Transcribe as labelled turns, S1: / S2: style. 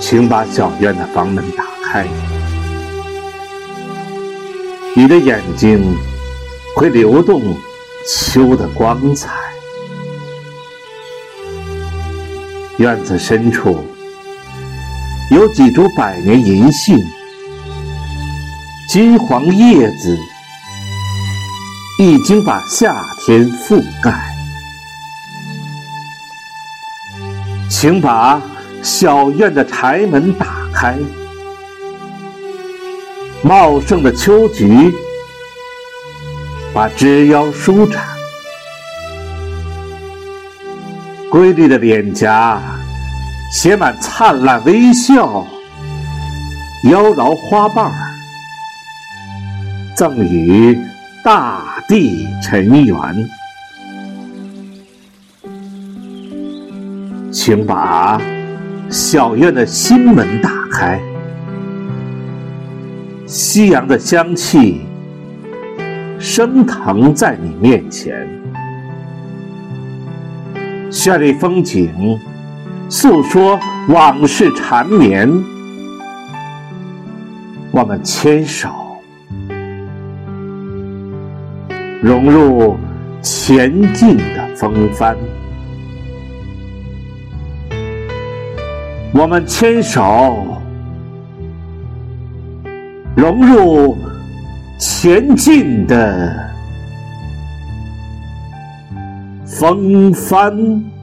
S1: 请把小院的房门打开，你的眼睛会流动秋的光彩。院子深处有几株百年银杏，金黄叶子已经把夏天覆盖。请把小院的柴门打开，茂盛的秋菊把枝腰舒展，瑰丽的脸颊写满灿烂微笑，妖娆花瓣儿赠予大地尘缘。请把小院的心门打开，夕阳的香气升腾在你面前，绚丽风景诉说往事缠绵，我们牵手融入前进的风帆。我们牵手融入前进的风帆。